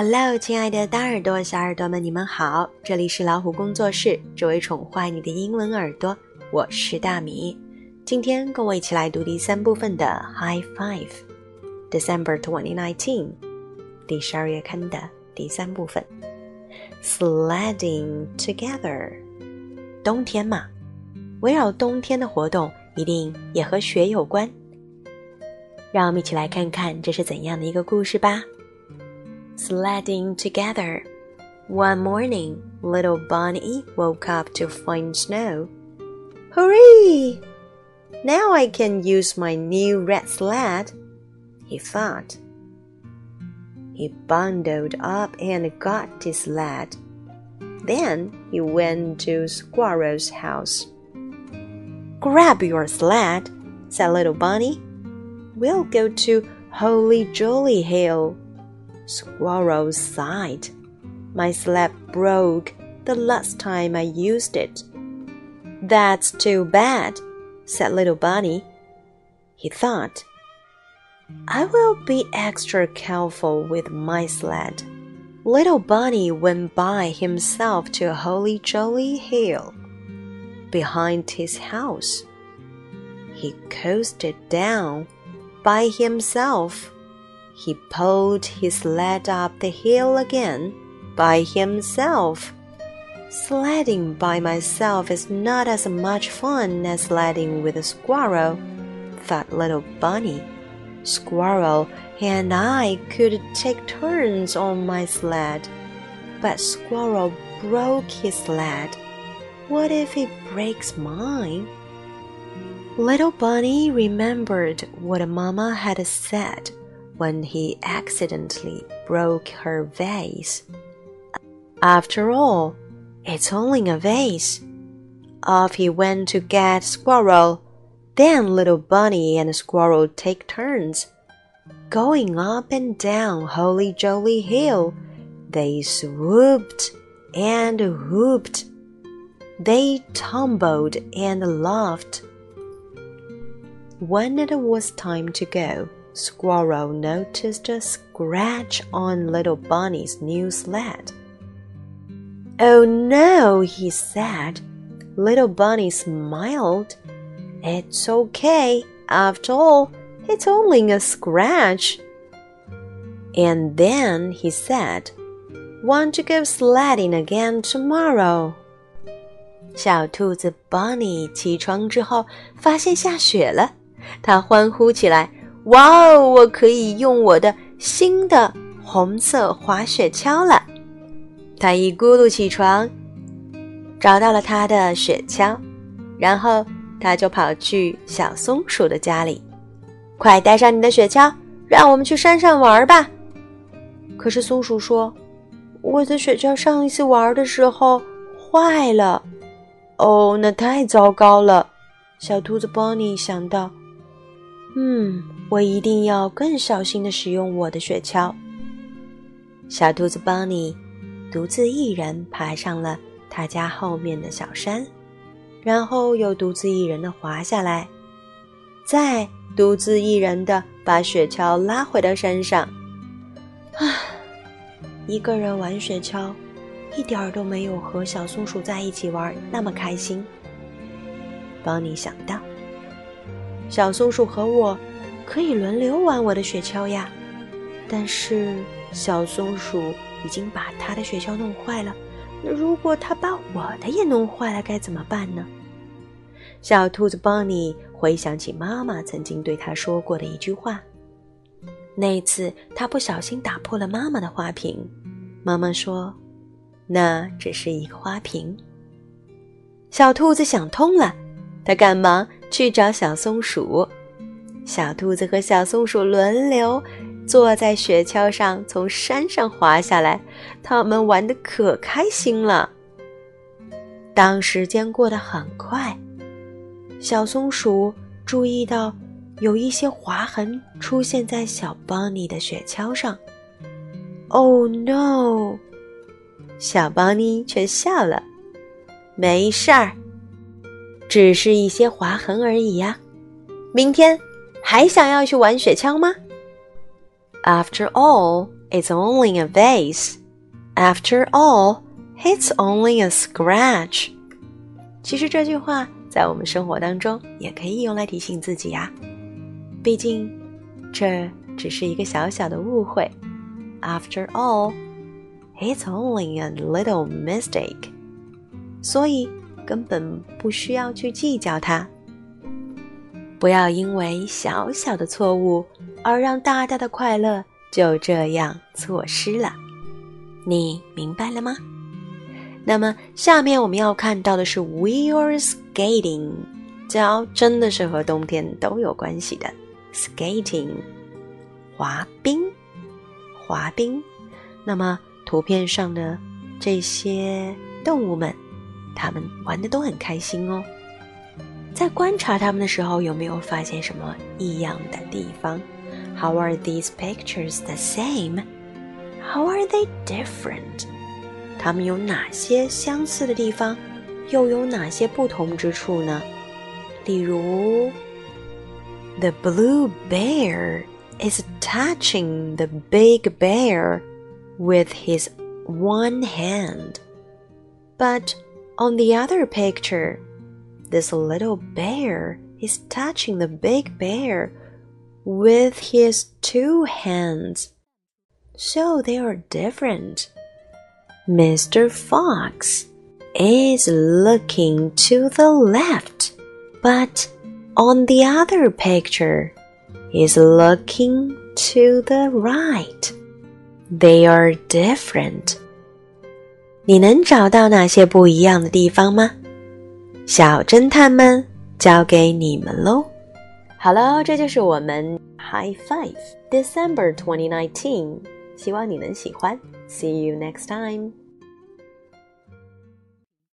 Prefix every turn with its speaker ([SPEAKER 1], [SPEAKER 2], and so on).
[SPEAKER 1] Hello，亲爱的大耳朵、小耳朵们，你们好！这里是老虎工作室，只为宠坏你的英文耳朵，我是大米。今天跟我一起来读第三部分的 High Five，December 2019，第十二月刊的第三部分。Sledding together，冬天嘛，围绕冬天的活动一定也和雪有关。让我们一起来看看这是怎样的一个故事吧。Sledding together. One morning, little Bunny woke up to find snow. Hooray! Now I can use my new red sled, he thought. He bundled up and got his sled. Then he went to Squirrel's house. Grab your sled, said little Bunny. We'll go to Holy Jolly Hill. Squirrel sighed. My sled broke the last time I used it. That's too bad, said little bunny. He thought, I will be extra careful with my sled. Little bunny went by himself to a Holy Jolly Hill. Behind his house, he coasted down by himself he pulled his sled up the hill again by himself. Sledding by myself is not as much fun as sledding with a squirrel, thought little Bunny. Squirrel and I could take turns on my sled, but Squirrel broke his sled. What if he breaks mine? Little Bunny remembered what Mamma had said when he accidentally broke her vase. After all, it's only a vase. Off he went to get Squirrel. Then little Bunny and Squirrel take turns. Going up and down Holy Jolly Hill, they swooped and whooped. They tumbled and laughed. When it was time to go, Squirrel noticed a scratch on little Bunny's new sled. Oh no, he said. Little Bunny smiled. It's okay. After all, it's only a scratch. And then he said, Want to go sledding again tomorrow? 小兔子 Bunny 起床之后，发现下雪了，它欢呼起来。 哇哦！我可以用我的新的红色滑雪橇了。他一咕噜起床，找到了他的雪橇，然后他就跑去小松鼠的家里。快带上你的雪橇，让我们去山上玩吧。可是松鼠说：“我的雪橇上一次玩的时候坏了。”哦，那太糟糕了。小兔子 Bonnie 想到。嗯，我一定要更小心的使用我的雪橇。小兔子邦尼独自一人爬上了他家后面的小山，然后又独自一人的滑下来，再独自一人的把雪橇拉回到山上。啊，一个人玩雪橇，一点儿都没有和小松鼠在一起玩那么开心。邦尼想到。小松鼠和我可以轮流玩我的雪橇呀，但是小松鼠已经把它的雪橇弄坏了。那如果它把我的也弄坏了，该怎么办呢？小兔子邦尼回想起妈妈曾经对他说过的一句话。那次他不小心打破了妈妈的花瓶，妈妈说：“那只是一个花瓶。”小兔子想通了，他赶忙。去找小松鼠，小兔子和小松鼠轮流坐在雪橇上，从山上滑下来。他们玩的可开心了。当时间过得很快，小松鼠注意到有一些划痕出现在小邦尼的雪橇上。Oh no！小邦尼却笑了，没事儿。只是一些划痕而已呀。明天还想要去玩雪橇吗？After all, it's only a vase. After all, it's only a scratch. 其实这句话在我们生活当中也可以用来提醒自己呀。毕竟，这只是一个小小的误会。After all, it's only a little mistake. 所以根本不需要去计较它。不要因为小小的错误而让大大的快乐就这样错失了。你明白了吗？那么下面我们要看到的是 We are skating，脚真的是和冬天都有关系的。Skating，滑冰，滑冰。那么图片上的这些动物们，它们玩的都很开心哦。在观察它们的时候，有没有发现什么异样的地方？How are these pictures the same? How are they different? 它们有哪些相似的地方，又有哪些不同之处呢？例如，The blue bear is touching the big bear with his one hand, but on the other picture this little bear is touching the big bear with his two hands. So they are different. Mr. Fox is looking to the left, but on the other picture is looking to the right. They are different. 你能找到哪些不一样的地方吗？小侦探们，交给你们喽！好了，这就是我们 High Five December 2019，希望你能喜欢。See you next time.